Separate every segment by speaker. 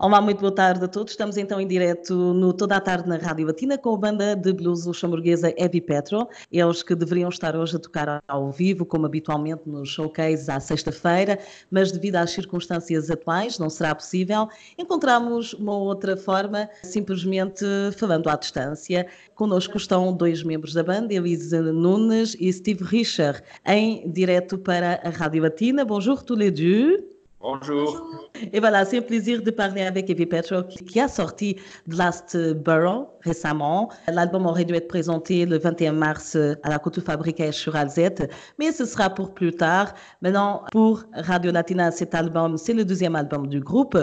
Speaker 1: Olá, muito boa tarde a todos. Estamos então em direto no Toda a Tarde na Rádio Latina com a banda de blues luxemburguesa Heavy Petro. Eles que deveriam estar hoje a tocar ao vivo, como habitualmente nos showcase à sexta-feira, mas devido às circunstâncias atuais não será possível. Encontramos uma outra forma, simplesmente falando à distância. Conosco estão dois membros da banda, Elise Nunes e Steve Richard, em direto para a Rádio Latina. Bonjour tous les deux.
Speaker 2: Bonjour.
Speaker 1: Et voilà, c'est un plaisir de parler avec Evie Petro qui a sorti The Last Borough récemment. L'album aurait dû être présenté le 21 mars à la Couture Fabrique sur Alzette, mais ce sera pour plus tard. Maintenant, pour Radio Latina, cet album, c'est le deuxième album du groupe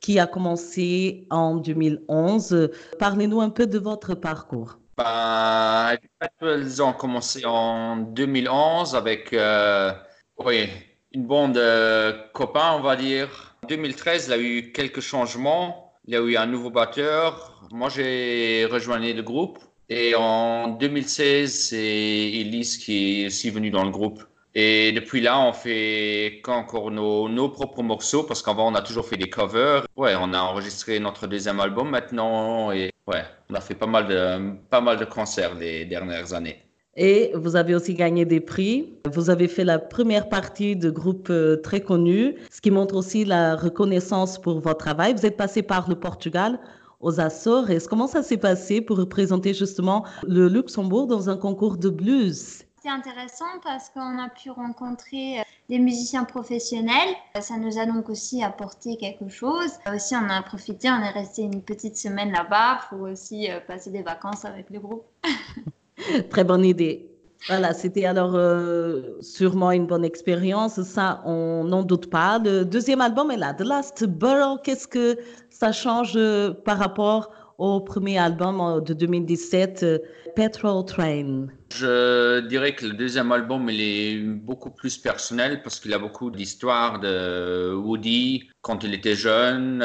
Speaker 1: qui a commencé en 2011. Parlez-nous un peu de votre parcours.
Speaker 2: Ben, ils ont commencé en 2011 avec, euh, oui, une bande de copains, on va dire. En 2013, il y a eu quelques changements. Il y a eu un nouveau batteur. Moi, j'ai rejoint le groupe. Et en 2016, c'est Elise qui est aussi venue dans le groupe. Et depuis là, on fait encore nos, nos propres morceaux parce qu'avant, on a toujours fait des covers. Ouais, on a enregistré notre deuxième album maintenant et ouais, on a fait pas mal de, pas mal de concerts les dernières années.
Speaker 1: Et vous avez aussi gagné des prix. Vous avez fait la première partie de groupes euh, très connus, ce qui montre aussi la reconnaissance pour votre travail. Vous êtes passé par le Portugal aux Açores. Comment ça s'est passé pour représenter justement le Luxembourg dans un concours de blues?
Speaker 3: C'est intéressant parce qu'on a pu rencontrer euh, des musiciens professionnels. Ça nous a donc aussi apporté quelque chose. Aussi, on a profité, on est resté une petite semaine là-bas pour aussi euh, passer des vacances avec le groupe.
Speaker 1: Très bonne idée. Voilà, c'était alors euh, sûrement une bonne expérience, ça on n'en doute pas. Le deuxième album est là, The Last Borough, qu'est-ce que ça change euh, par rapport au premier album euh, de 2017, Petrol Train?
Speaker 2: Je dirais que le deuxième album il est beaucoup plus personnel parce qu'il a beaucoup d'histoires de Woody quand il était jeune,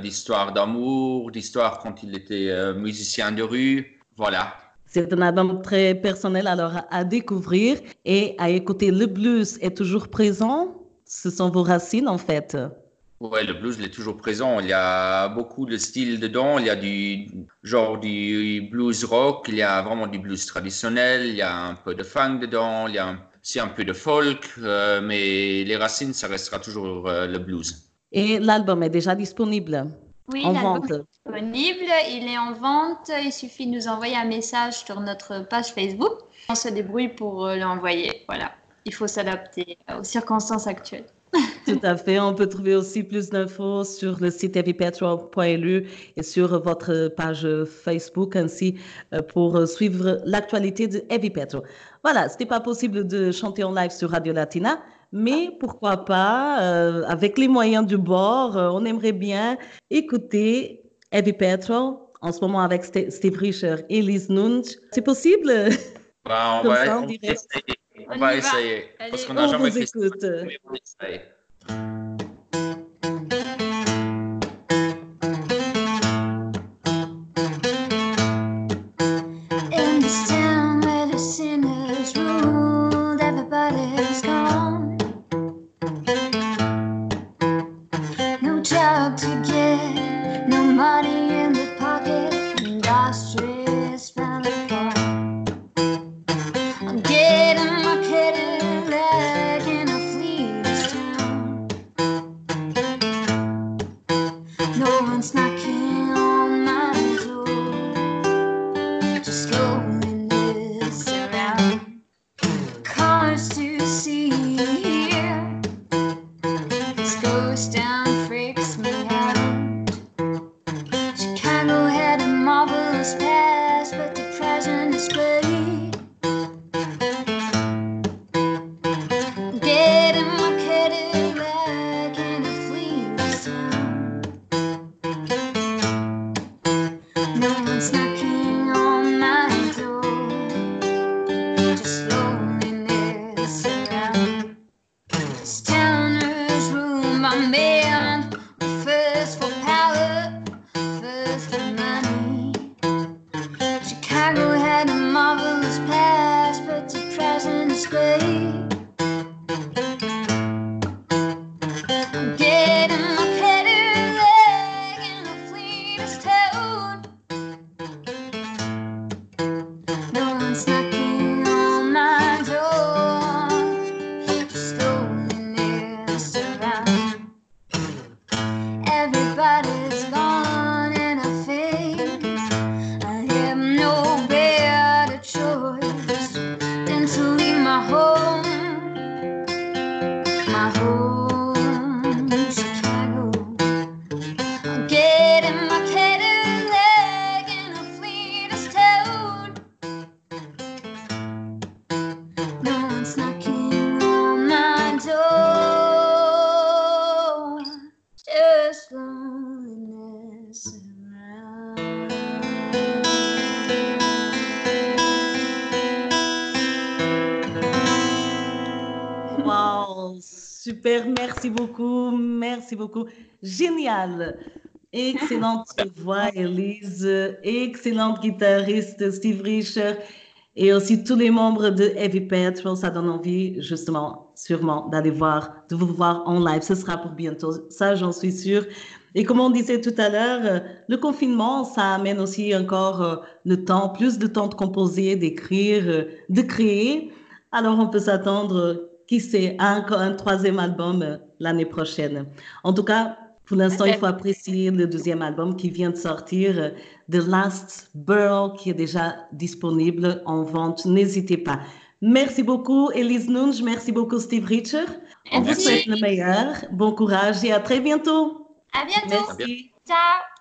Speaker 2: d'histoires d'amour, d'histoires quand il était musicien de rue. Voilà,
Speaker 1: c'est un album très personnel alors à découvrir et à écouter. Le blues est toujours présent? Ce sont vos racines en fait.
Speaker 2: Ouais, le blues il est toujours présent. Il y a beaucoup de styles dedans. Il y a du genre du blues rock, il y a vraiment du blues traditionnel, il y a un peu de funk dedans, il y a aussi un peu de folk, euh, mais les racines, ça restera toujours euh, le blues.
Speaker 1: Et l'album est déjà disponible?
Speaker 3: Oui,
Speaker 1: en vente.
Speaker 3: Est disponible, il est en vente. Il suffit de nous envoyer un message sur notre page Facebook. On se débrouille pour euh, l'envoyer. Voilà, il faut s'adapter aux circonstances actuelles.
Speaker 1: Tout à fait. On peut trouver aussi plus d'infos sur le site heavypetrol.lu et sur votre page Facebook ainsi euh, pour suivre l'actualité de Heavy Petrol. Voilà, ce n'était pas possible de chanter en live sur Radio Latina, mais pourquoi pas, euh, avec les moyens du bord, euh, on aimerait bien écouter Heavy Petrol en ce moment avec Steve Rischer et Liz Nunch. C'est possible?
Speaker 2: Bah, on, va, on, essayer. on, va essayer. Parce qu'on n'a jamais fait ça.
Speaker 3: satisfied.
Speaker 1: monster. Super, merci beaucoup, merci beaucoup. Génial. Excellente voix, Elise. Excellente guitariste, Steve Richer. Et aussi tous les membres de Heavy Petrol. Ça donne envie, justement, sûrement, d'aller voir, de vous voir en live. Ce sera pour bientôt. Ça, j'en suis sûre. Et comme on disait tout à l'heure, le confinement, ça amène aussi encore euh, le temps, plus de temps de composer, d'écrire, euh, de créer. Alors, on peut s'attendre, qui sait, à un, un troisième album euh, l'année prochaine. En tout cas, pour l'instant, il faut apprécier le deuxième album qui vient de sortir, euh, The Last Burl, qui est déjà disponible en vente. N'hésitez pas. Merci beaucoup, Elise Nunge. Merci beaucoup, Steve Richer. On vous souhaite le meilleur. Bon courage et à très bientôt.
Speaker 3: À bientôt.
Speaker 1: Merci.
Speaker 3: Ciao.